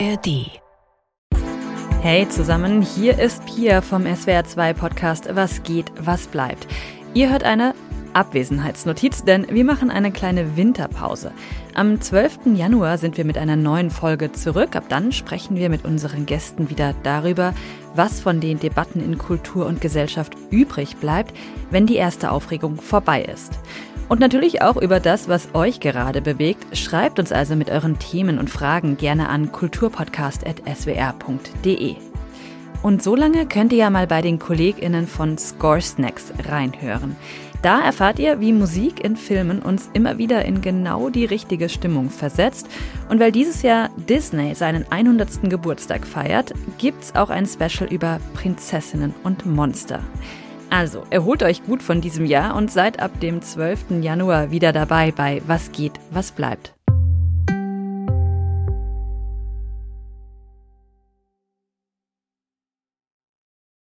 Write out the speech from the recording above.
ARD. Hey zusammen, hier ist Pia vom SWR2 Podcast Was geht, was bleibt. Ihr hört eine Abwesenheitsnotiz, denn wir machen eine kleine Winterpause. Am 12. Januar sind wir mit einer neuen Folge zurück. Ab dann sprechen wir mit unseren Gästen wieder darüber, was von den Debatten in Kultur und Gesellschaft übrig bleibt, wenn die erste Aufregung vorbei ist. Und natürlich auch über das, was euch gerade bewegt. Schreibt uns also mit euren Themen und Fragen gerne an kulturpodcast.swr.de. Und so lange könnt ihr ja mal bei den KollegInnen von Score Snacks reinhören. Da erfahrt ihr, wie Musik in Filmen uns immer wieder in genau die richtige Stimmung versetzt. Und weil dieses Jahr Disney seinen 100. Geburtstag feiert, gibt's auch ein Special über Prinzessinnen und Monster. Also, erholt euch gut von diesem Jahr und seid ab dem 12. Januar wieder dabei bei Was geht, was bleibt.